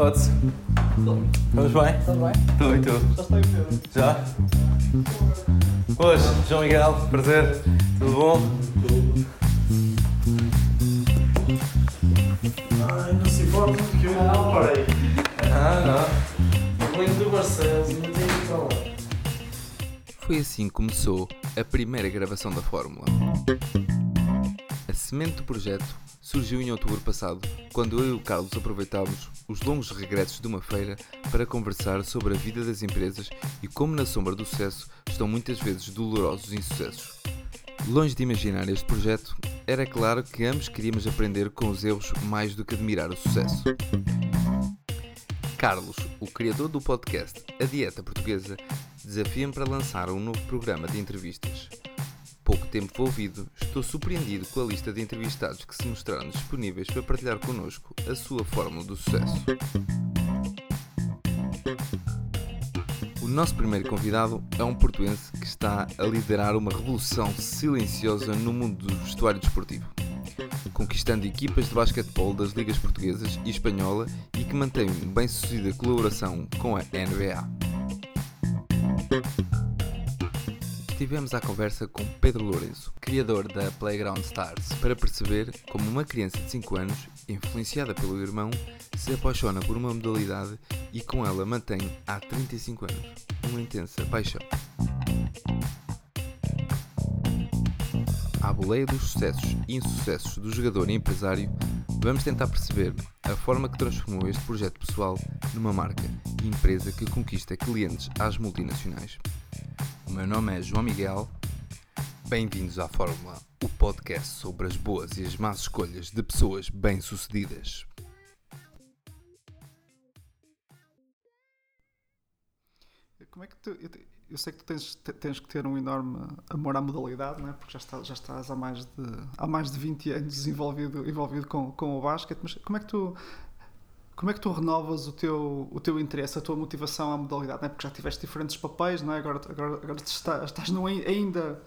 Pode-se. Vamos bem? Tudo bem? Tu e tu? Já o Pedro. Já? Hoje, João Miguel, prazer. Tudo bom? Ai, não se importa porque eu não parei. Ah, não. Venho do Barcelos e não tenho que lá. Foi assim que começou a primeira gravação da Fórmula. A semente do projeto surgiu em outubro passado, quando eu e o Carlos aproveitávamos os longos regressos de uma feira para conversar sobre a vida das empresas e como na sombra do sucesso estão muitas vezes dolorosos insucessos. Longe de imaginar este projeto, era claro que ambos queríamos aprender com os erros mais do que admirar o sucesso. Carlos, o criador do podcast A Dieta Portuguesa, desafia-me para lançar um novo programa de entrevistas. Pouco tempo envolvido, estou surpreendido com a lista de entrevistados que se mostraram disponíveis para partilhar connosco a sua fórmula do sucesso. O nosso primeiro convidado é um portuense que está a liderar uma revolução silenciosa no mundo do vestuário desportivo conquistando equipas de basquetebol das ligas portuguesas e espanhola e que mantém bem-sucedida colaboração com a NBA. Estivemos à conversa com Pedro Lourenço, criador da Playground Stars, para perceber como uma criança de 5 anos, influenciada pelo irmão, se apaixona por uma modalidade e com ela mantém há 35 anos uma intensa paixão. À boleia dos sucessos e insucessos do jogador e empresário, vamos tentar perceber a forma que transformou este projeto pessoal numa marca e empresa que conquista clientes às multinacionais. O meu nome é João Miguel. Bem-vindos à Fórmula, o podcast sobre as boas e as más escolhas de pessoas bem-sucedidas. Como é que tu. Eu, eu sei que tu tens, te- tens que ter um enorme amor à modalidade, não é? porque já, está, já estás há mais de, há mais de 20 anos envolvido, envolvido com, com o basquete, mas como é que tu. Como é que tu renovas o teu, o teu interesse, a tua motivação à modalidade? É? Porque já tiveste diferentes papéis, não é? agora, agora, agora estás, estás num ai- ainda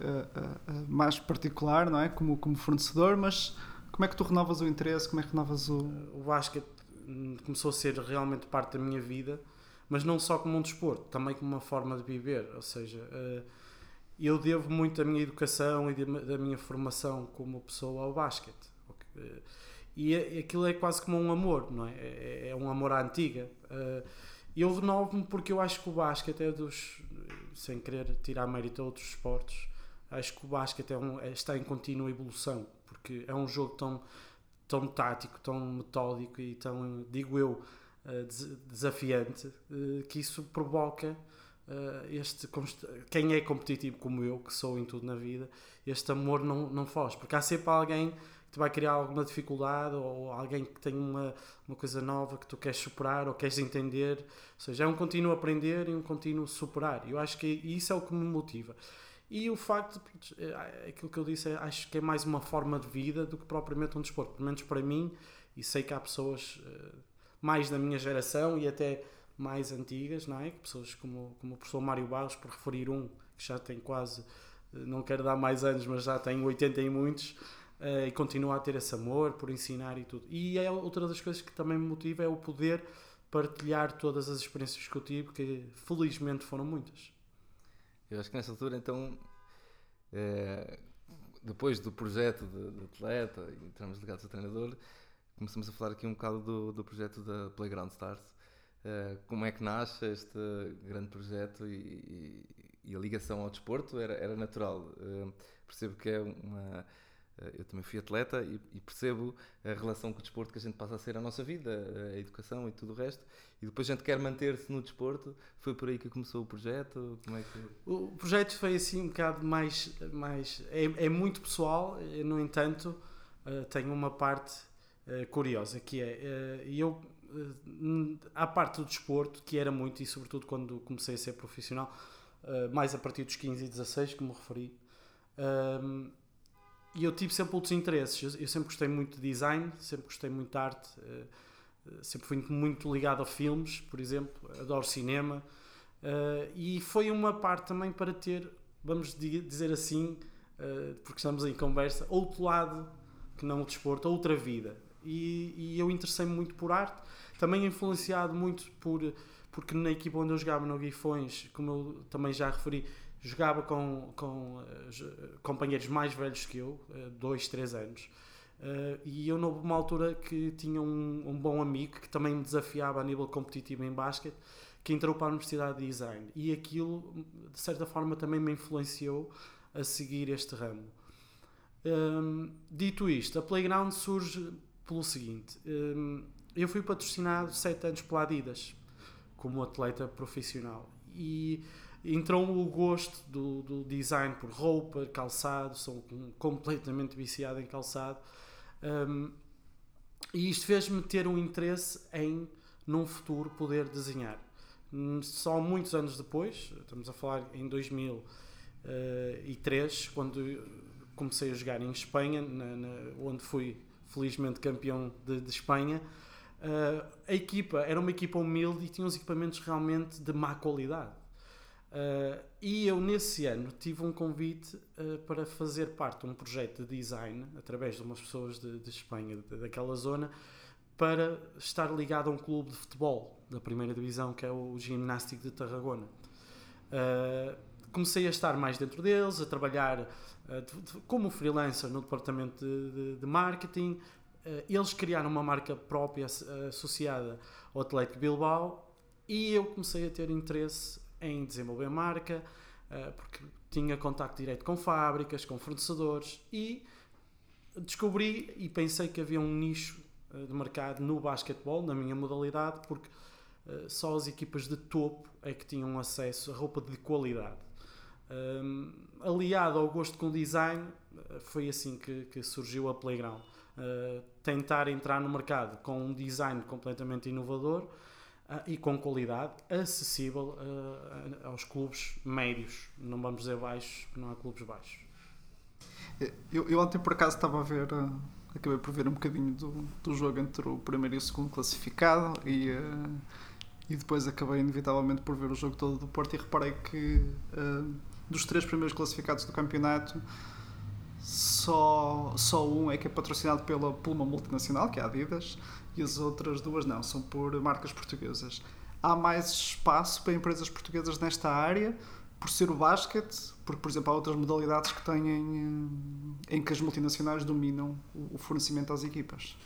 eh, eh, mais particular, não é? Como, como fornecedor, mas como é que tu renovas o interesse? Como é que renovas o. o basquete hum, começou a ser realmente parte da minha vida, mas não só como um desporto, também como uma forma de viver. Ou seja, eu devo muito da minha educação e da minha formação como pessoa ao basquete. E é- aquilo é quase como um amor, não é? É, é um amor à antiga. Eh, Eu renovo-me porque eu acho que o basquete é dos. Sem querer tirar mérito a outros esportes, acho que o basquete é é- está em contínua evolução, porque é um jogo tão tão tático, tão metódico e tão, digo eu, eh, des- desafiante, eh, que isso provoca eh, este quem é competitivo como eu, que sou em tudo na vida, este amor não, não foge, porque há sempre alguém te vai criar alguma dificuldade ou alguém que tem uma, uma coisa nova que tu queres superar ou queres entender, ou seja, é um contínuo aprender e um contínuo superar. Eu acho que isso é o que me motiva. E o facto, de, eh, aquilo que eu disse, é, acho que é mais uma forma de vida do que propriamente um desporto. Pelo menos para mim, e sei que há pessoas eh, mais da minha geração e até mais antigas, não é? Pessoas como, como o professor Mário Barros, por referir um que já tem quase, eh, não quero dar mais anos, mas já tem 80 e muitos, e continua a ter esse amor por ensinar e tudo. E é outra das coisas que também me motiva é o poder partilhar todas as experiências que eu tive, que felizmente foram muitas. Eu acho que nessa altura, então, eh, depois do projeto de, de atleta e entramos ligados a treinador, começamos a falar aqui um bocado do, do projeto da Playground Stars. Eh, como é que nasce este grande projeto e, e- e a ligação ao desporto era, era natural. Eh, percebo que é uma. Eh, Eu também fui atleta e, e percebo a relação com o desporto que a gente passa a ser a nossa vida, a educação e tudo o resto. E depois a gente quer manter-se no desporto. Foi por aí que começou o projeto? Como é que... O projeto foi assim um bocado mais. mais é, é muito pessoal, eh, no entanto, eh, tem uma parte eh, curiosa que é. eh, eu, eh, à parte do desporto, que era muito, e sobretudo quando comecei a ser profissional, eh, mais a partir dos 15 e 16, que me referi, ehm, e eu tive sempre outros interesses. Eu, sempre gostei muito de design, sempre gostei muito de arte, eh, eh, sempre fui muito ligado a filmes, por exemplo, adoro cinema. Uh, e foi uma parte também para ter, vamos di- dizer assim, porque estamos em conversa, outro lado que não o desporto, outra vida. E, e eu interessei-me muito por arte, também influenciado muito por porque na equipa onde eu jogava no Guifões, como eu também já referi, jogava com, com uh, companheiros mais velhos que eu, uh, dois, três anos. Uh, e eu, numa altura que tinha um, um, bom amigo que também me desafiava a nível competitivo em basquete, que entrou para a Universidade de Design. E aquilo, de certa forma, também me influenciou a seguir este ramo. Um, dito isto, a Playground surge pelo seguinte: um, eu fui patrocinado sete anos pela Adidas como atleta profissional. E entrou o gosto do, do design por roupa, calçado, sou completamente viciado em calçado. Um, e isto fez-me ter um interesse em, num futuro, poder desenhar. Só muitos anos depois, estamos a falar em 2003, quando comecei a jogar em Espanha, na, na, onde fui felizmente campeão de, de Espanha, Uh, a equipa era uma equipa humilde e tinha uns equipamentos realmente de má qualidade. Uh, e eu, nesse ano, tive um convite uh, para fazer parte de um projeto de design, através de umas pessoas de, de Espanha, de, daquela zona, para estar ligado a um clube de futebol da primeira divisão, que é o Gimnástico de Tarragona. comecei a estar mais dentro deles, a trabalhar como freelancer no departamento de, de, de marketing, eles criaram uma marca própria associada ao Atlético Bilbao e eu comecei a ter interesse em desenvolver marca eh, porque tinha contacto direto com fábricas, com fornecedores e descobri e pensei que havia um nicho eh, de mercado no basquetebol, na minha modalidade, porque só as equipas de topo é que tinham acesso a roupa de qualidade. Um, aliado ao gosto com design, foi assim que, que surgiu a Playground. Tentar entrar no mercado com um design completamente inovador e com qualidade acessível uh, aos clubes médios. Não vamos dizer baixos, não há clubes baixos. Eu, eu ontem por acaso estava a ver, acabei por ver um bocadinho do, do jogo entre o primeiro e o segundo classificado e, e depois acabei inevitavelmente por ver o jogo todo do Porto e reparei que dos três primeiros classificados do campeonato só, só um é que é patrocinado pela, por uma multinacional, que é a Adidas, e as outras duas não, são por marcas portuguesas. Há mais espaço para empresas portuguesas nesta área, por ser o basquete, porque, por exemplo, há outras modalidades que têm em, em que as multinacionais dominam o fornecimento às equipas.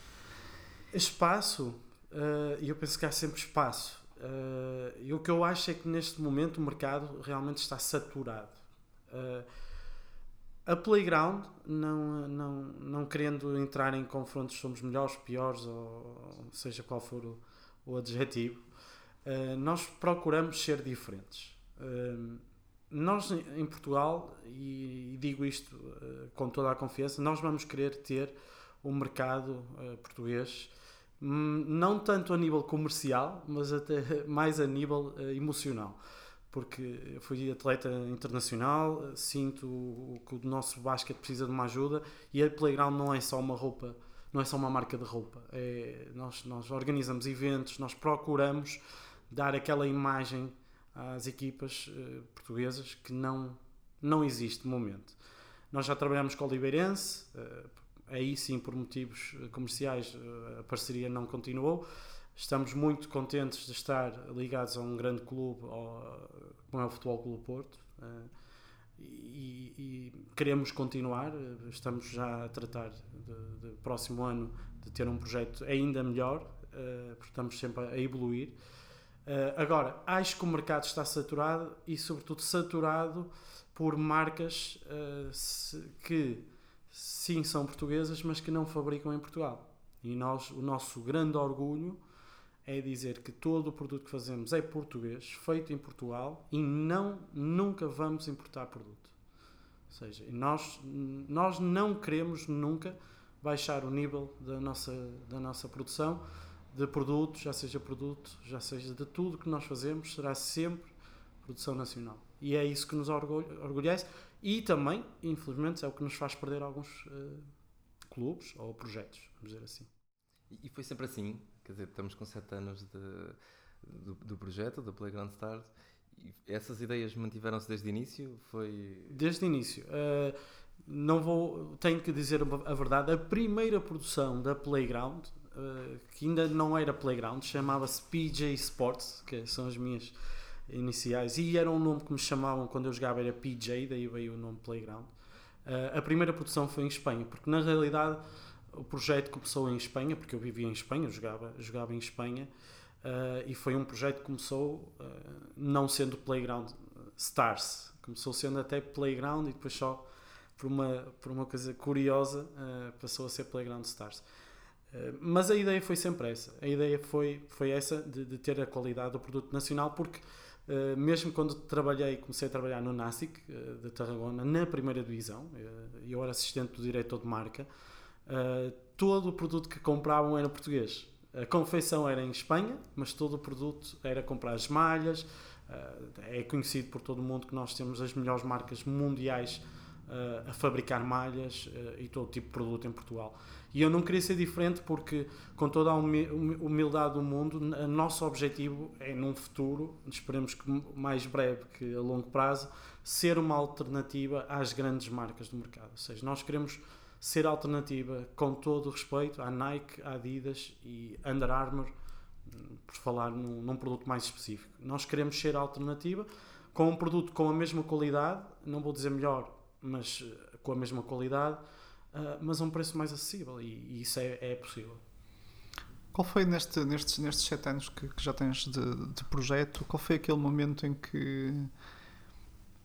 Espaço, uh, eu penso que há sempre espaço. Uh, e o que eu acho é que neste momento o mercado realmente está saturado. Uh, a Playground, não, não, não querendo entrar em confrontos somos melhores, piores, ou seja qual for o, o adjetivo, uh, nós procuramos ser diferentes. Uh, nós em Portugal, e, digo isto uh, com toda a confiança, nós vamos querer ter um mercado português, hum, não tanto a nível comercial, mas até mais a nível emocional porque eu fui atleta internacional, sinto que o nosso basquete precisa de uma ajuda e a Playground não é só uma roupa, não é só uma marca de roupa. É, nós, nós organizamos eventos, nós procuramos dar aquela imagem às equipas uh, portuguesas que não, não existe de momento. Nós já trabalhamos com o Oliveirense, uh, aí sim por motivos comerciais uh, a parceria não continuou, Estamos muito contentes de estar ligados a um grande clube, como é o Futebol Clube Porto, uh, e, e, queremos continuar. Estamos já a tratar de, próximo ano de ter um projeto ainda melhor, uh, porque estamos sempre a, evoluir. Agora, acho que o mercado está saturado e, sobretudo, saturado por marcas que sim são portuguesas, mas que não fabricam em Portugal. E nós, o nosso grande orgulho é dizer que todo o produto que fazemos é português, feito em Portugal e não nunca vamos importar produto. Ou seja, nós, nós não queremos nunca baixar o nível da nossa, da nossa produção de produtos, já seja produto, já seja de tudo que nós fazemos, será sempre produção nacional. E é isso que nos orgulhece e também, infelizmente, é o que nos faz perder alguns uh, clubes ou projetos, vamos dizer assim. E foi sempre assim? Quer dizer, estamos com 7 anos de, do, do, projeto, da Playground Stars. E essas ideias mantiveram-se desde o início? Foi... Desde o início. Uh, não vou, tenho que dizer a verdade, a primeira produção da Playground, uh, que ainda não era Playground, chamava-se PJ Sports, que são as minhas iniciais, e era um nome que me chamavam quando eu jogava, era PJ, daí veio o nome Playground. Uh, a primeira produção foi em Espanha, porque na realidade o projeto começou em Espanha, porque eu vivia em Espanha, jogava, jogava em Espanha, uh, e foi um projeto que começou não sendo Playground Stars, começou sendo até Playground e depois só por uma, por uma coisa curiosa, uh, passou a ser Playground Stars. Uh, mas a ideia foi sempre essa. A ideia foi, foi essa de, de ter a qualidade do produto nacional, porque uh, mesmo quando trabalhei, comecei a trabalhar no NASIC de Tarragona, na primeira divisão, eu era assistente do diretor de marca, todo o produto que compravam era português. A confeição era em Espanha, mas todo o produto era comprar as malhas. é conhecido por todo o mundo que nós temos as melhores marcas mundiais uh, a fabricar malhas uh, e todo tipo de produto em Portugal. E eu não queria ser diferente porque, com toda a humildade do mundo, o nosso objetivo é, num futuro, esperemos que mais breve que a longo prazo, ser uma alternativa às grandes marcas do mercado. Ou seja, nós queremos ser alternativa com todo o respeito à Nike, à Adidas e Under Armour, por falar num, num produto mais específico. Nós queremos ser alternativa com um produto com a mesma qualidade, não vou dizer melhor, mas eh, com a mesma qualidade, uh, mas a um preço mais acessível e, e isso é, é, possível. Qual foi neste, nestes, nestes sete anos que, que já tens de, de, projeto, qual foi aquele momento em que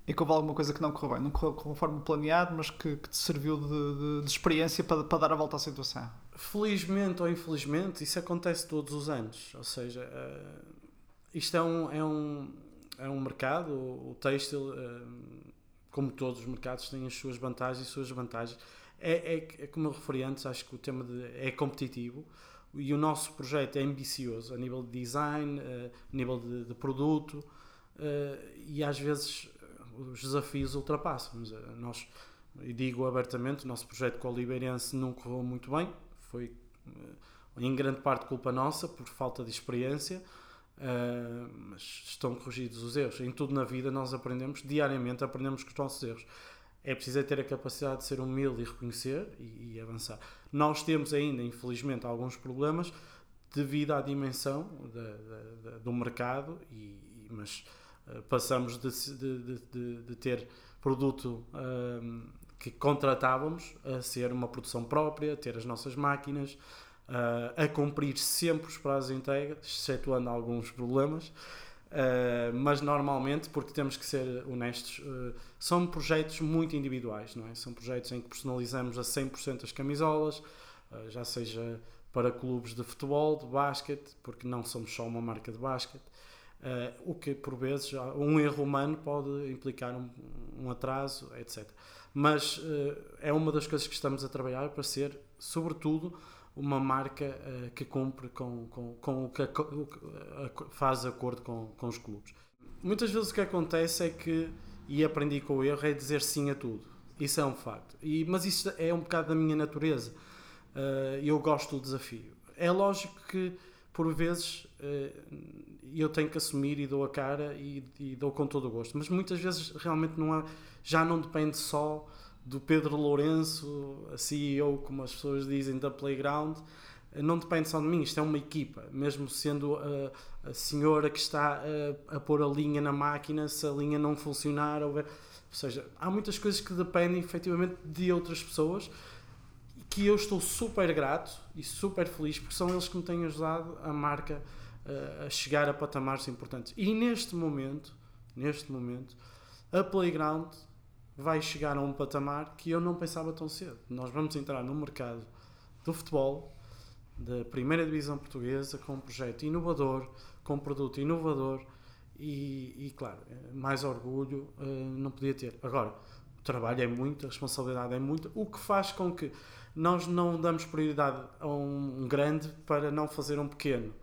em que houve alguma coisa que não correu bem, não correu conforme planeado, mas que, que te serviu de, de, de, experiência para, para dar a volta à situação? Felizmente ou infelizmente, isso acontece todos os anos. Ou seja, uh, isto é um, é um, é um mercado, o, o têxtil, uh, como todos os mercados, têm as suas vantagens e as suas vantagens. É, é, é como eu referi antes, acho que o tema de, é competitivo e o nosso projeto é ambicioso a nível de design, eh, a nível de, de produto eh, e às vezes os desafios ultrapassam-nos. Nós, e digo abertamente, o nosso projeto com o Libeirense não correu muito bem, foi eh, em grande parte culpa nossa por falta de experiência Uh, mas estão corrigidos os erros. Em tudo na vida nós aprendemos, diariamente aprendemos com os nossos erros. É preciso é ter a capacidade de ser humilde e reconhecer e, e, avançar. Nós temos ainda, infelizmente, alguns problemas devido à dimensão do mercado, e, mas passamos de, de, ter produto uh, que contratávamos a ser uma produção própria, ter as nossas máquinas, uh, a cumprir sempre os prazos de entrega, excetuando alguns problemas. Uh, mas normalmente, porque temos que ser honestos, uh, são projetos muito individuais, não é? São projetos em que personalizamos a 100% as camisolas, já seja para clubes de futebol, de basquete, porque não somos só uma marca de basquete, o que por vezes um erro humano pode implicar um, um atraso, etc. Mas é uma das coisas que estamos a trabalhar para ser, sobretudo, uma marca uh, que cumpre com, com, com o que uh, faz acordo com, com os clubes. Muitas vezes o que acontece é que, e aprendi com o erro, é dizer sim a tudo. Isso é um facto. E, mas isso é um bocado da minha natureza. Uh, eu gosto do desafio. É lógico que, por vezes, eu tenho que assumir e dou a cara e, e, dou com todo o gosto. Mas muitas vezes realmente não há, já não depende só do Pedro Lourenço, a CEO, como as pessoas dizem, da Playground, não depende só de mim, isto é uma equipa, mesmo sendo a, a senhora que está a, a, pôr a linha na máquina, se a linha não funcionar, ou, ou seja, há muitas coisas que dependem efetivamente de outras pessoas que eu estou super grato e super feliz porque são eles que me têm ajudado a marca a chegar a patamares importantes. E neste momento, neste momento, a Playground vai chegar a um patamar que eu não pensava tão cedo. Nós vamos entrar no mercado do futebol, da primeira divisão portuguesa, com um projeto inovador, com um produto inovador e, e claro, mais orgulho uh, não podia ter. Agora, o trabalho é muito, a responsabilidade é muita, o que faz com que nós não damos prioridade a um grande para não fazer um pequeno.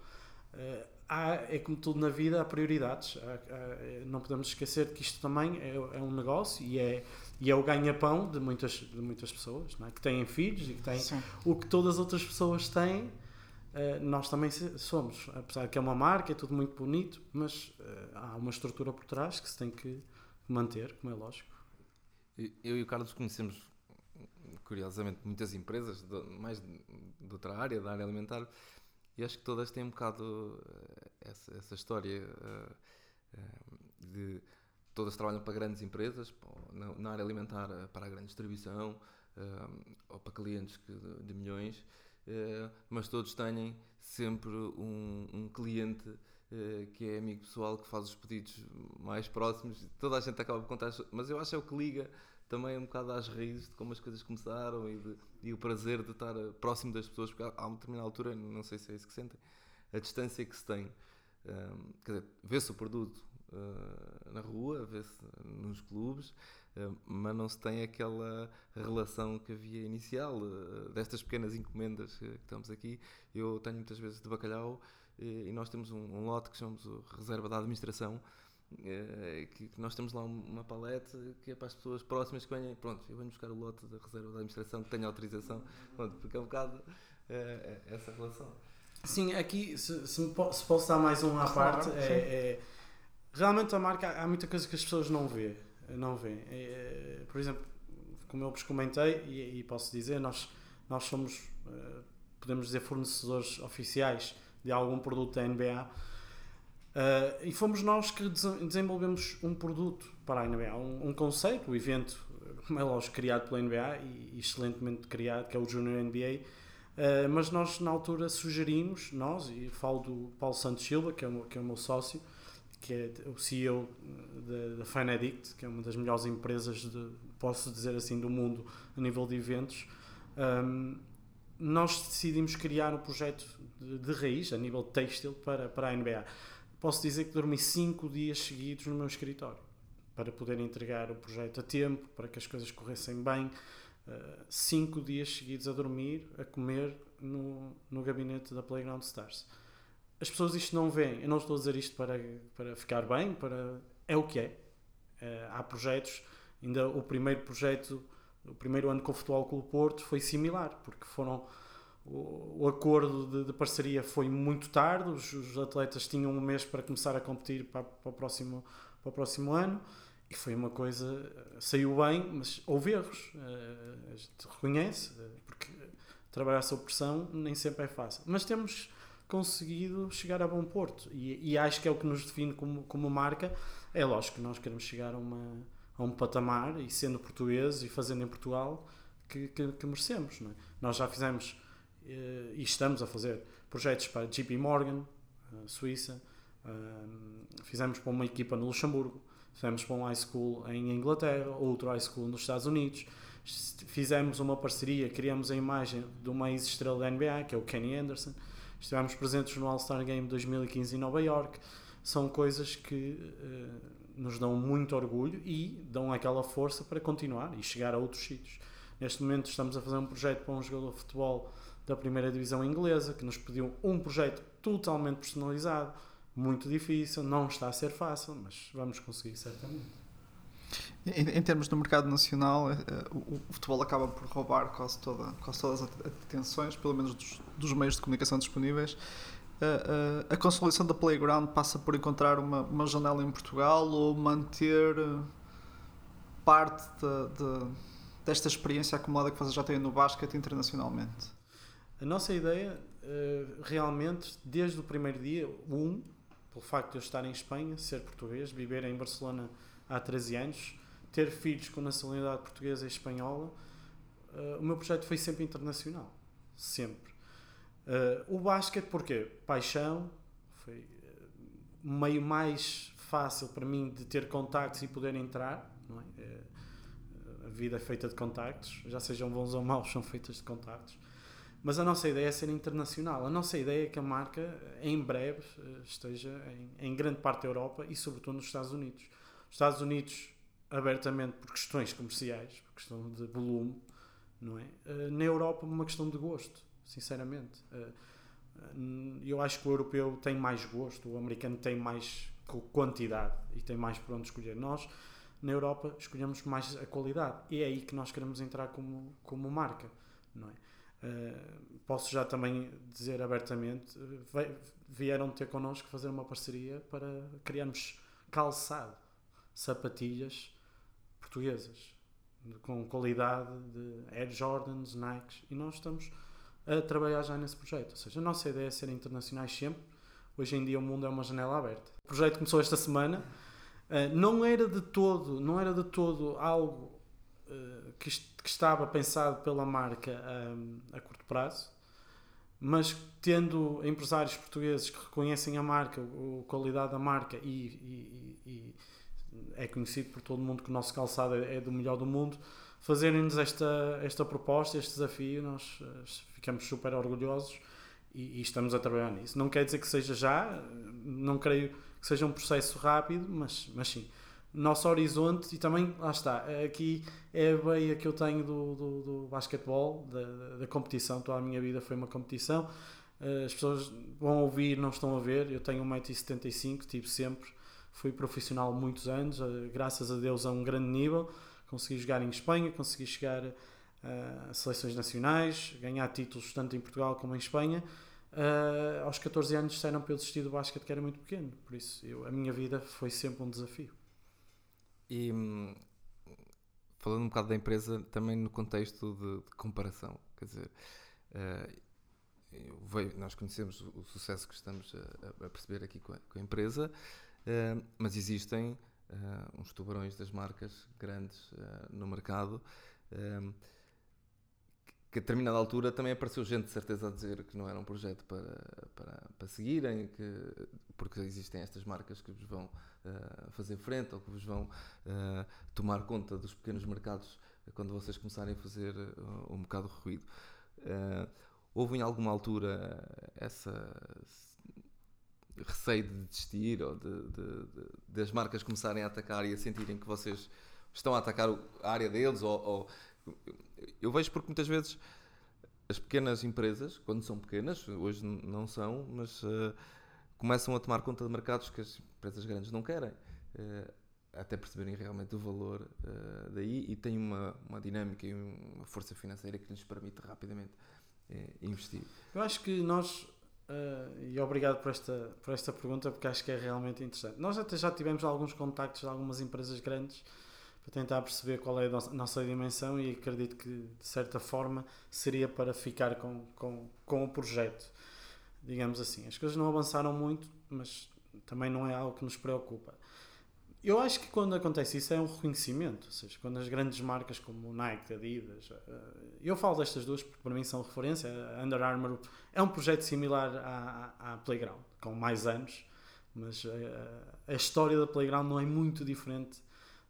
Uh, há, é como tudo na vida, há prioridades. Há, há, não podemos esquecer que isto também é, é um negócio e é, e é o ganha-pão de muitas, de muitas pessoas é? que têm filhos e que têm Sim. o que todas as outras pessoas têm. Uh, nós também somos, apesar de que é uma marca, é tudo muito bonito, mas uh, há uma estrutura por trás que se tem que manter, como é lógico. Eu e o Carlos conhecemos curiosamente, muitas empresas, de, mais de, de, outra área, da área alimentar, e acho que todas têm um bocado essa, essa história de todas trabalham para grandes empresas, na, área alimentar para a grande distribuição ou para clientes de milhões, mas todos têm sempre um, um cliente que é amigo pessoal que faz os pedidos mais próximos. Toda a gente acaba por contar, mas eu acho que é o que liga também um bocado às raízes de como as coisas começaram e, de, e o prazer de estar eh, próximo das pessoas, porque há uma determinada altura, não sei se é isso que sentem, a distância que se tem. Um, quer dizer, vê-se o produto uh, na rua, vê-se nos clubes, uh, mas não se tem aquela relação que havia inicial uh, destas pequenas encomendas que estamos aqui. Eu tenho muitas vezes de bacalhau e nós temos um, um lote que chamamos Reserva da Administração, que, que, nós temos lá uma palete que é para as pessoas próximas que venham, pronto, eu venho buscar o lote da Reserva da Administração que tenha autorização, pronto, porque é um bocado é, é essa relação. Sim, aqui, se, se, se, posso dar mais um à claro, parte, é, é, realmente a marca, há muita coisa que as pessoas não vê, não vê. É, por exemplo, como eu vos comentei, e, e, posso dizer, nós, nós somos, podemos dizer, fornecedores oficiais de algum produto da NBA. Uh, e fomos nós que desenvolvemos um produto para a NBA, um, um conceito, um evento, como é lógico, criado pela NBA e, excelentemente criado, que é o Junior NBA. Uh, eh, mas nós, na altura, sugerimos, nós, e falo do Paulo Santos Silva, que é o meu, que é o meu sócio, que é o CEO da Fanedict, que é uma das melhores empresas, de, posso dizer assim, do mundo a nível de eventos. Um, nós decidimos criar um projeto de, de raiz, a nível têxtil, para, para a NBA. Posso dizer que dormi cinco dias seguidos no meu escritório para poder entregar o projeto a tempo, para que as coisas corressem bem. Uh, cinco dias seguidos a dormir, a comer no, no gabinete da Playground Stars. As pessoas isto não veem. Eu não estou a dizer isto para, para ficar bem, para é o que é. Uh, há projetos, ainda o primeiro projeto o primeiro ano com o Futebol Clube Porto foi similar, porque foram o, acordo de, de, parceria foi muito tarde, os, os, atletas tinham um mês para começar a competir para, para, o próximo, para o próximo ano e foi uma coisa, saiu bem, mas houve erros, eh, a gente reconhece, porque trabalhar sob pressão nem sempre é fácil, mas temos conseguido chegar a bom porto e, e acho que é o que nos define como, como marca, é lógico que nós queremos chegar a uma a um patamar e sendo português e fazendo em Portugal que, que, que merecemos. É? Nós já fizemos e estamos a fazer projetos para JP Morgan, Suíça, fizemos para uma equipa no Luxemburgo, fizemos para um high school em Inglaterra, outro high school nos Estados Unidos, fizemos uma parceria, criamos a imagem de uma ex-estrela da NBA, que é o Kenny Anderson, estivemos presentes no All-Star Game 2015 em Nova York, são coisas que nos dão muito orgulho e dão aquela força para continuar e chegar a outros sítios. Neste momento estamos a fazer um projeto para um jogador de futebol da primeira divisão inglesa que nos pediu um projeto totalmente personalizado, muito difícil, não está a ser fácil, mas vamos conseguir certamente. Em, em termos do mercado nacional, eh, o, o, futebol acaba por roubar quase, toda, quase todas as atenções, pelo menos dos, dos meios de comunicação disponíveis a, a, consolidação da Playground passa por encontrar uma, uma janela em Portugal ou manter eh, parte de, de, desta experiência acumulada que vocês já têm no basquete internacionalmente? A nossa ideia, eh, realmente, desde o primeiro dia, um, pelo facto de eu estar em Espanha, ser português, viver em Barcelona há 13 anos, ter filhos com nacionalidade portuguesa e espanhola, eh, o meu projeto foi sempre internacional. Sempre Uh, o basquete, porquê? Paixão, foi uh, meio mais fácil para mim de ter contactos e poder entrar. É? Uh, a vida é feita de contactos, já sejam bons ou maus, são feitas de contactos. Mas a nossa ideia é ser internacional. A nossa ideia é que a marca, em breve, esteja em, em grande parte da Europa e, sobretudo, nos Estados Unidos. Os Estados Unidos, abertamente por questões comerciais, por questão de volume, não é? Na Europa, uma questão de gosto sinceramente. Eh, eh, eu acho que o europeu tem mais gosto, o americano tem mais quantidade e tem mais por onde escolher. Nós, na Europa, escolhemos mais a qualidade e é aí que nós queremos entrar como, como marca, não é? Uh, posso já também dizer abertamente, vieram ter connosco fazer uma parceria para criarmos calçado, sapatilhas portuguesas. com qualidade de Air Jordans, Nikes, e nós estamos a trabalhar já nesse projeto. Ou seja, a nossa ideia é ser internacionais sempre. Hoje em dia o mundo é uma janela aberta. O projeto começou esta semana. Uh, não era de todo, não era de todo algo que, que, estava pensado pela marca um, a curto prazo, mas tendo empresários portugueses que reconhecem a marca, a qualidade da marca e, e, e, é conhecido por todo mundo que o nosso calçado é do melhor do mundo, fazerem-nos esta, esta proposta, este desafio, nós uh, ficamos super orgulhosos e, e, estamos a trabalhar nisso. Não quer dizer que seja já, não creio que seja um processo rápido, mas, mas sim. Nosso horizonte e também, lá está, aqui é a veia que eu tenho do, do, do basquetebol, da, da competição. Toda a minha vida foi uma competição. Eh, as pessoas vão ouvir, não estão a ver. Eu tenho 1,75m, tive sempre. Fui profissional muitos anos, eh, graças a Deus a um grande nível. Consegui jogar em Espanha, consegui chegar uh, seleções nacionais, ganhar títulos tanto em Portugal como em Espanha. Aos 14 anos disseram para eu desistir do basquete que era muito pequeno, por isso eu, a minha vida foi sempre um desafio. E hum, falando um bocado da empresa, também no contexto de, de comparação, quer dizer, uh, nós conhecemos o, o, sucesso que estamos a, a perceber aqui com a, com a empresa, uh, mas existem uh, uns tubarões das marcas grandes no mercado que a determinada altura também apareceu gente de certeza a dizer que não era um projeto para, para, para seguirem, que, porque existem estas marcas que vos vão uh, fazer frente ou que vos vão uh, tomar conta dos pequenos mercados quando vocês começarem a fazer uh, um bocado de ruído. houve em alguma altura essa receio de desistir ou de, de, de, das marcas começarem a atacar e a sentirem que vocês estão a atacar a área deles ou, ou eu vejo porque muitas vezes as pequenas empresas, quando são pequenas, hoje não são, mas uh, começam a tomar conta de mercados que as empresas grandes não querem, uh, até perceberem realmente o valor uh, daí e têm uma, uma dinâmica e uma força financeira que lhes permite rapidamente investir. Eu acho que nós, e obrigado por esta, por esta pergunta, porque acho que é realmente interessante. Nós até já tivemos alguns contactos de algumas empresas grandes para tentar perceber qual é a nossa dimensão e acredito que de certa forma seria para ficar com, com, com o projeto, digamos assim. As coisas não avançaram muito, mas também não é algo que nos preocupa. Eu acho que quando acontece isso é um reconhecimento, ou seja, quando as grandes marcas como Nike, Adidas, eh, eu falo destas duas porque para mim são referência, a Under Armour é um projeto similar à, à Playground, com mais anos, mas a, eh, a história da Playground não é muito diferente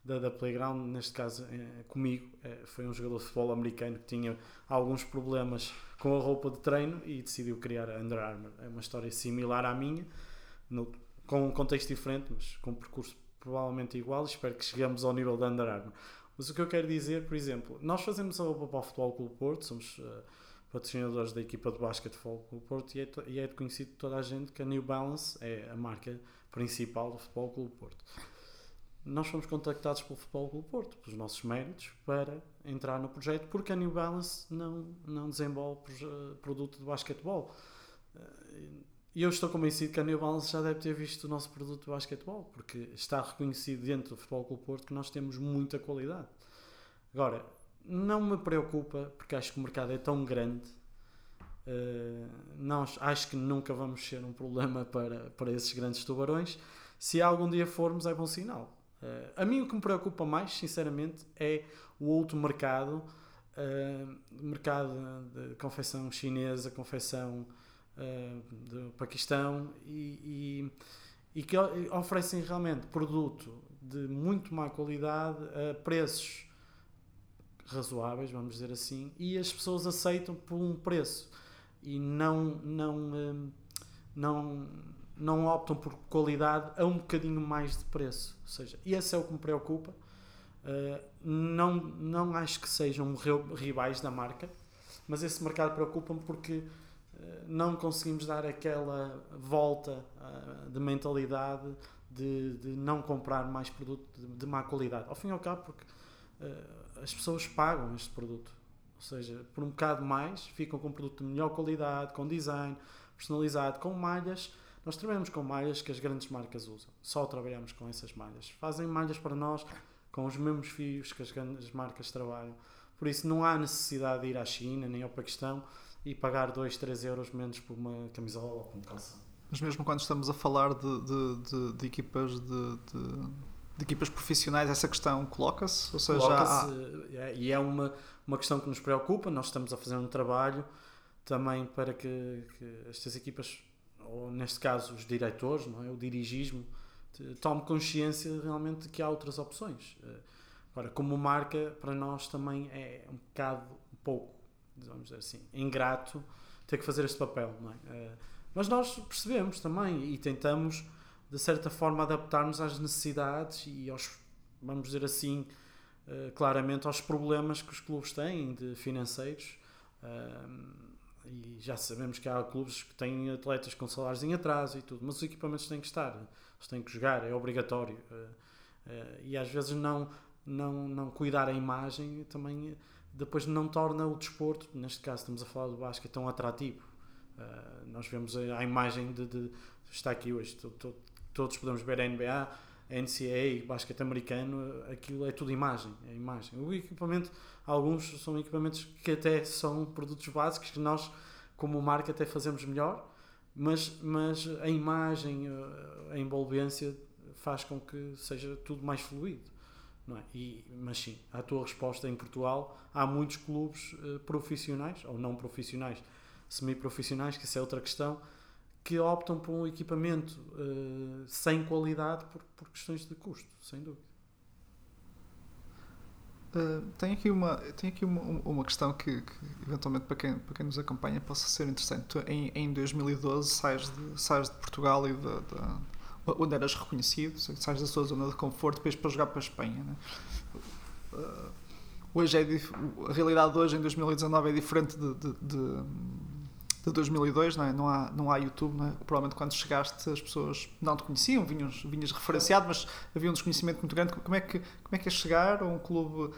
da, da Playground, neste caso é, comigo, é, foi um jogador de futebol americano que tinha alguns problemas com a roupa de treino e decidiu criar a Under Armour. É uma história similar à minha, no, com um contexto diferente, mas com um percurso provavelmente igual. Espero que cheguemos ao nível da Under Armour. Mas o que eu quero dizer, por exemplo, nós fazemos a roupa para o Futebol Clube Porto, somos uh, patrocinadores da equipa de basquete Futebol Clube Porto e é, e é conhecido de toda a gente que a New Balance é a marca principal do Futebol Clube Porto nós fomos contactados pelo Futebol Clube Porto, pelos nossos méritos, para entrar no projeto, porque a New Balance não, não desenvolve produto de basquetebol. Eh, e eu estou convencido que a New Balance já deve ter visto o nosso produto de basquetebol, porque está reconhecido dentro do Futebol Clube Porto que nós temos muita qualidade. Agora, não me preocupa, porque acho que o mercado é tão grande, nós acho que nunca vamos ser um problema para, para esses grandes tubarões. Se algum dia formos, é bom sinal Uh, a mim o que me preocupa mais, sinceramente, é o outro mercado, uh, mercado de confecção chinesa, confecção uh, do Paquistão e, e, e, que oferecem realmente produto de muito má qualidade a preços razoáveis, vamos dizer assim, e as pessoas aceitam por um preço e não não não não optam por qualidade a um bocadinho mais de preço. Ou seja, esse é o que me preocupa. Uh, não, não acho que sejam rivais da marca, mas esse mercado preocupa-me porque uh, não conseguimos dar aquela volta uh, de mentalidade de, de, não comprar mais produto de, de, má qualidade. Ao fim e ao cabo, porque as pessoas pagam este produto. Ou seja, por um bocado mais, ficam com um produto de melhor qualidade, com design personalizado, com malhas nós trabalhamos com malhas que as grandes marcas usam. Só trabalhamos com essas malhas. Fazem malhas para nós com os mesmos fios que as grandes marcas trabalham. Por isso não há necessidade de ir à China nem ao Paquistão e pagar 2, 3 euros menos por uma camisola ou por um calção. Mas mesmo quando estamos a falar de, de, de, de equipas de, equipas profissionais, essa questão coloca-se? Ou seja, há- Coloca-se, é, e é uma, uma questão que nos preocupa. Nós estamos a fazer um trabalho também para que, que estas equipas, ou neste caso os diretores, não é? o dirigismo, tome consciência realmente de que há outras opções. Eh, Agora, como marca, para nós também é um bocado, um pouco, vamos dizer assim, ingrato ter que fazer este papel. Não é? Eh, Mas nós percebemos também e tentamos, de certa forma, adaptar-nos às necessidades e aos, vamos dizer assim, eh, claramente aos problemas que os clubes têm de financeiros. E já sabemos que há clubes que têm atletas com salários em atraso e tudo, mas os equipamentos têm que estar, eles têm que jogar, é obrigatório. Eh, eh, e às vezes não, não, não cuidar a imagem também eh, depois não torna o desporto, neste caso estamos a falar do basquete, tão atrativo. Nós vemos a, imagem de, de- está aqui hoje, to- to- todos podemos ver a NBA, NCAA, basquete americano, aquilo é tudo imagem, é imagem. O equipamento, alguns são equipamentos que até são produtos básicos que nós, como marca, até fazemos melhor, mas, mas a imagem, a envolvência faz com que seja tudo mais fluido. Não é? e, mas sim, a tua resposta em Portugal, há muitos clubes eh, profissionais, ou não profissionais, semi-profissionais, que isso é outra questão, que optam por um equipamento eh, sem qualidade por, por questões de custo, sem dúvida. Uh, tem aqui uma, tem aqui uma, uma questão que, que, eventualmente para quem, para quem nos acompanha possa ser interessante. Tu, em, em 2012 sais de, sais de Portugal e da, da- onde eras reconhecido, sais da sua zona de conforto depois para jogar para a Espanha. Né? Uh, hoje é a realidade de hoje em 2019 é diferente de, de, de, de 2002, não, é? não, há, não há YouTube. Não é? Provavelmente quando chegaste as pessoas não te conheciam, vinhas, vinhas referenciado, mas havia um desconhecimento muito grande. Como é que, como é, que é chegar a um clube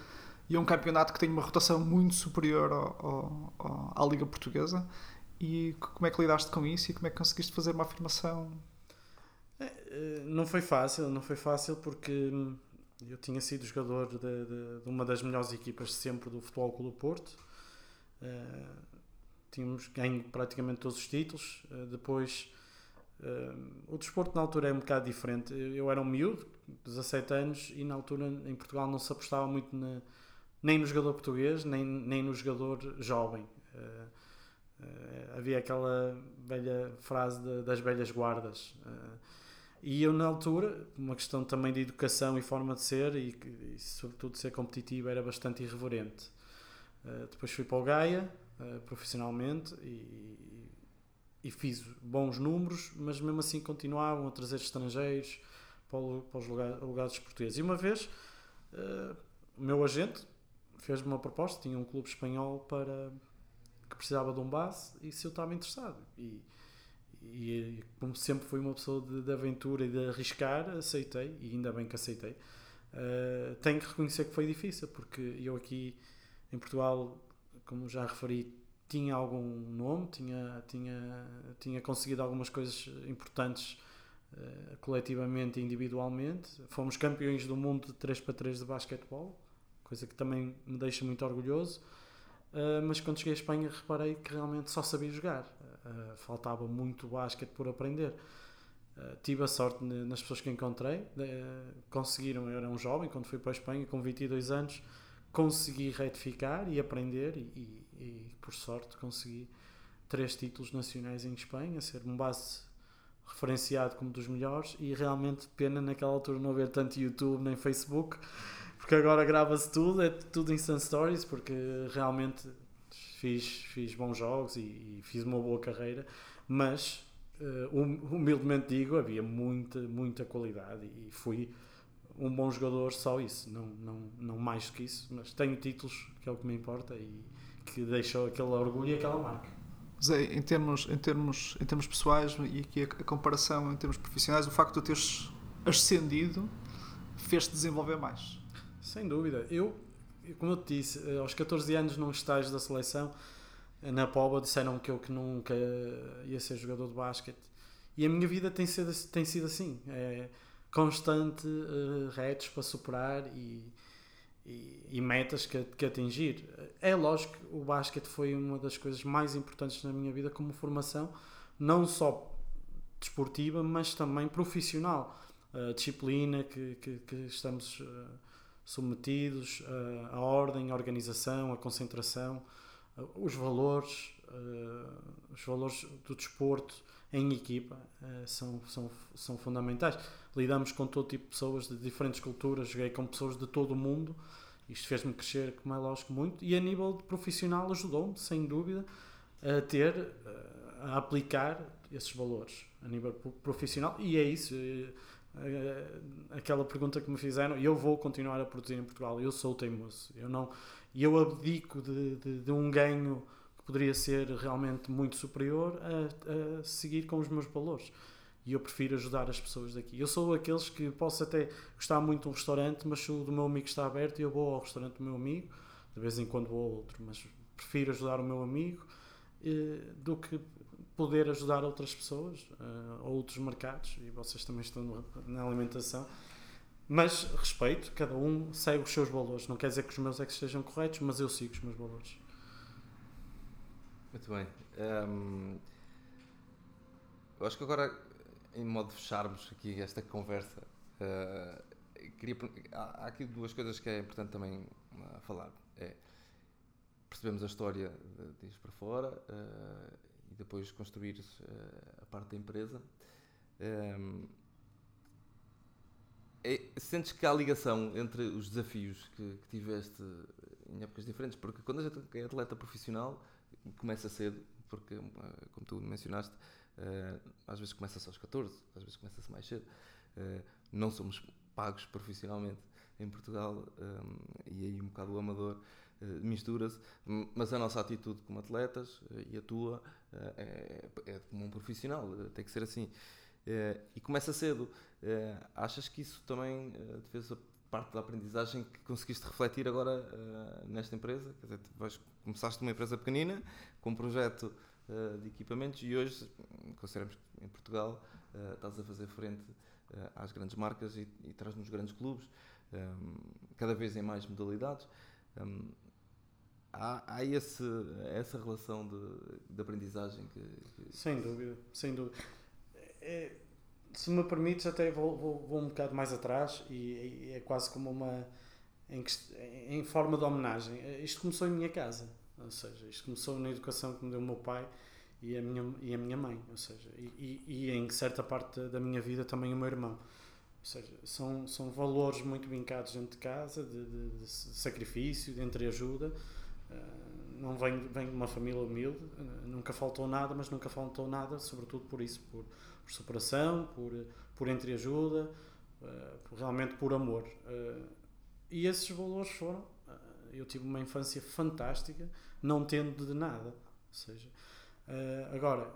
e a um campeonato que tem uma rotação muito superior ao, ao- à Liga Portuguesa? E como é que lidaste com isso e como é que conseguiste fazer uma afirmação? Eh, Não foi fácil, não foi fácil porque hum, eu tinha sido jogador de, de- de uma das melhores equipas sempre do Futebol Clube Porto. Eh, tínhamos ganho praticamente todos os títulos. Eh, depois, eh, o desporto na altura é um bocado diferente. Eu era um miúdo, 17 anos, e na altura em Portugal não se apostava muito na- nem no jogador português, nem, nem no jogador jovem. Eh, havia aquela velha frase de- das velhas guardas. e eu, na altura, uma questão também de educação e forma de ser, e, e sobretudo ser competitivo, era bastante irreverente. Uh, depois fui para o Gaia, uh, profissionalmente, e, e fiz bons números, mas mesmo assim continuavam a trazer estrangeiros para, para os lugar- lugares portugueses. E uma vez, uh, o meu agente fez-me uma proposta, tinha um clube espanhol para que precisava de um base, e se eu estava interessado. E, e como sempre fui uma pessoa de, de aventura e de arriscar, aceitei, e ainda bem que aceitei. Uh, tenho que reconhecer que foi difícil, porque eu aqui em Portugal, como já referi, tinha algum nome, tinha, tinha, tinha conseguido algumas coisas importantes uh, coletivamente e individualmente. Fomos campeões do mundo de 3 para 3 de basquetebol, coisa que também me deixa muito orgulhoso. Uh, mas quando cheguei à Espanha reparei que realmente só sabia jogar. Uh, faltava muito basquete por aprender. Tive a sorte nas pessoas que encontrei. conseguiram, eu era um jovem quando fui para a Espanha, com 22 anos, consegui retificar e aprender. E, e- e, por sorte consegui três títulos nacionais em Espanha, ser um base referenciado como dos melhores. E realmente, pena naquela altura não haver tanto YouTube nem Facebook porque agora grava-se tudo, é tudo instant stories, porque realmente fiz, fiz bons jogos e, e fiz uma boa carreira, mas eh, hum- humildemente digo, havia muita, muita qualidade e fui um bom jogador, só isso, não, não, não mais do que isso, mas tenho títulos, que é o que me importa e que deixou aquele orgulho e aquela marca. Zé, em termos, em, termos, em termos pessoais e aqui a, comparação em termos profissionais, o facto de teres ascendido fez-te desenvolver mais. Sem dúvida. Eu, como eu te disse, aos 14 anos num estágio da seleção, na Póvoa disseram que eu que nunca ia ser jogador de basquete. E a minha vida tem sido, tem sido assim. É, constante uh, retos para superar e, e, e, metas que, que atingir. É lógico que o basquete foi uma das coisas mais importantes na minha vida como formação, não só desportiva, mas também profissional. A disciplina que, que, que estamos uh, submetidos, uh, a ordem, a organização, a concentração, os valores, os valores do desporto em equipa são, são, são fundamentais. Lidamos com todo tipo de pessoas de diferentes culturas, joguei com pessoas de todo o mundo, isto fez-me crescer, como é lógico, muito, e a nível profissional ajudou-me, sem dúvida, a ter, a aplicar esses valores a nível profissional. E é isso eh, eh, aquela pergunta que me fizeram eu vou continuar a produzir em Portugal. Eu sou teimoso. Eu não eu abdico de, de, de um ganho poderia ser realmente muito superior a, a, seguir com os meus valores. E eu prefiro ajudar as pessoas daqui. Eu sou aqueles que posso até gostar muito de um restaurante mas se o do meu amigo está aberto eu vou ao restaurante do meu amigo. De vez em quando vou a outro mas prefiro ajudar o meu amigo eh, do que poder ajudar outras pessoas uh, ou outros mercados e vocês também estão na alimentação. Mas respeito, cada um segue os seus valores. Não quer dizer que os meus é que estejam corretos mas eu sigo os meus valores muito bem um, eu acho que agora em modo de fecharmos aqui esta conversa uh, queria, há, há aqui duas coisas que é importante também uh, falar é percebemos a história de, de para fora uh, e depois construir a parte da empresa. Um, é, sentes que há ligação entre os desafios que, que, tiveste em épocas diferentes? Porque quando a gente é atleta profissional, começa cedo, porque, uh, como tu mencionaste, uh, às vezes começa-se aos 14, às vezes começa-se mais cedo. não somos pagos profissionalmente em Portugal e aí um bocado o amador eh, mistura-se, mas a nossa atitude como atletas eh, e a tua eh, é, é como um profissional, tem que ser assim. E começa cedo. Achas que isso também fez a parte da aprendizagem que conseguiste refletir agora nesta empresa? Quer dizer, vais, começaste uma empresa pequenina, com um projeto de equipamentos e hoje, consideramos que em Portugal, estás a fazer frente às grandes marcas e, e traz-nos grandes clubes, cada vez em mais modalidades há, há esse, essa relação de, de aprendizagem que, que, Sem dúvida, sem dúvida. É, se me permites, até vou, vou, vou, um bocado mais atrás e, e é quase como uma. Em, em, forma de homenagem. Isto começou em minha casa, ou seja, isto começou na educação que me deu o meu pai e a minha, e a minha mãe, ou seja, e, e, e em certa parte da minha vida também o meu irmão. Ou seja, são, são valores muito vincados dentro de casa, de, de, de sacrifício, de entreajuda, eh, não venho, venho de uma família humilde, eh, nunca faltou nada, mas nunca faltou nada, sobretudo por isso, por, por superação, por, por entreajuda, por, realmente por amor. E esses valores foram. Uh, eu tive uma infância fantástica, não tendo de nada. Ou seja, agora,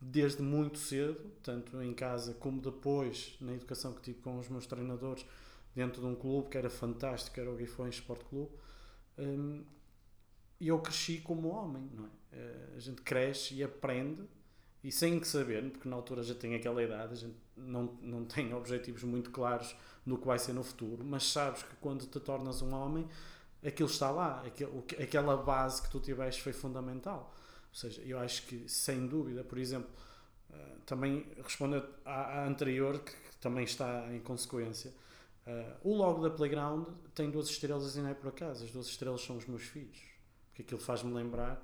desde muito cedo, tanto em casa como depois na educação que tive com os meus treinadores, dentro de um clube que era fantástico, era o Guifões Sport Clube. E eu cresci como homem, não é? A gente cresce e aprende e sem que saber, porque na altura já tem aquela idade, a gente não, não tem objetivos muito claros no que vai ser no futuro, mas sabes que quando te tornas um homem, aquilo está lá, aquela base que tu tiveste foi fundamental. Ou seja, eu acho que, sem dúvida, por exemplo, eh, também respondendo à, anterior, que também está em consequência, eh, o logo da Playground tem duas estrelas e não é por acaso, as duas estrelas são os meus filhos porque aquilo faz-me lembrar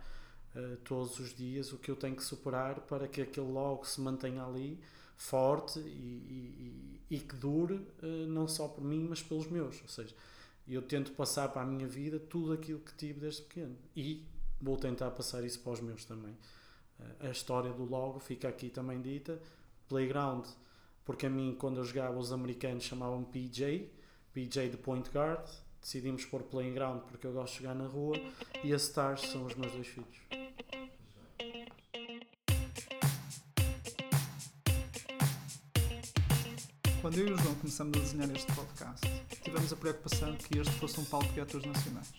uh, todos os dias o que eu tenho que superar para que aquele logo se mantenha ali forte e, e, e que dure uh, não só por mim, mas pelos meus. Ou seja, eu tento passar para a minha vida tudo aquilo que tive desde pequeno e vou tentar passar isso para os meus também. Uh, a história do logo fica aqui também dita. Playground, porque a mim, quando eu jogava, os americanos chamavam PJ, PJ de point guard, decidimos pôr playing ground porque eu gosto de jogar na rua e a Stars são os meus dois filhos. Quando eu e o João começamos a desenhar este podcast, tivemos a preocupação que este fosse um palco de atores nacionais.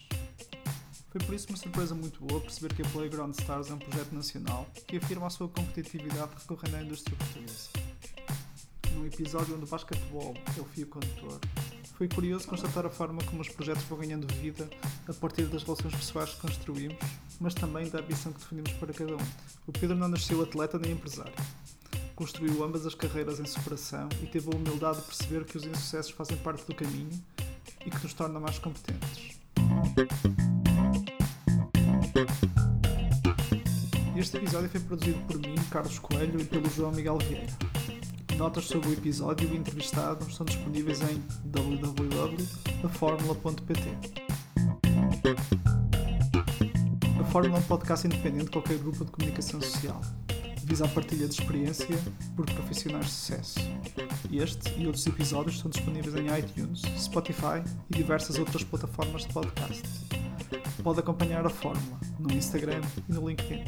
Foi por isso uma surpresa muito boa perceber que a Playground Stars é um projeto nacional que afirma a sua competitividade recorrendo à indústria portuguesa. num episódio onde o basquetebol é o fio condutor, foi curioso constatar a forma como os projetos vão ganhando vida a partir das relações pessoais que construímos, mas também da ambição que definimos para cada um. O Pedro não nasceu atleta nem empresário. Construiu ambas as carreiras em separação e teve a humildade de perceber que os insucessos fazem parte do caminho e que nos torna mais competentes. Este episódio foi produzido por mim, Carlos Coelho, e pelo João Miguel Vieira. Notas sobre o episódio e o entrevistado estão disponíveis em www.aformula.pt. A Fórmula é um podcast independente de qualquer grupo de comunicação social. Visa a partilha de experiência por profissionais de sucesso. Este e outros episódios estão disponíveis em iTunes, Spotify e diversas outras plataformas de podcast. Pode acompanhar a Fórmula no Instagram e no LinkedIn.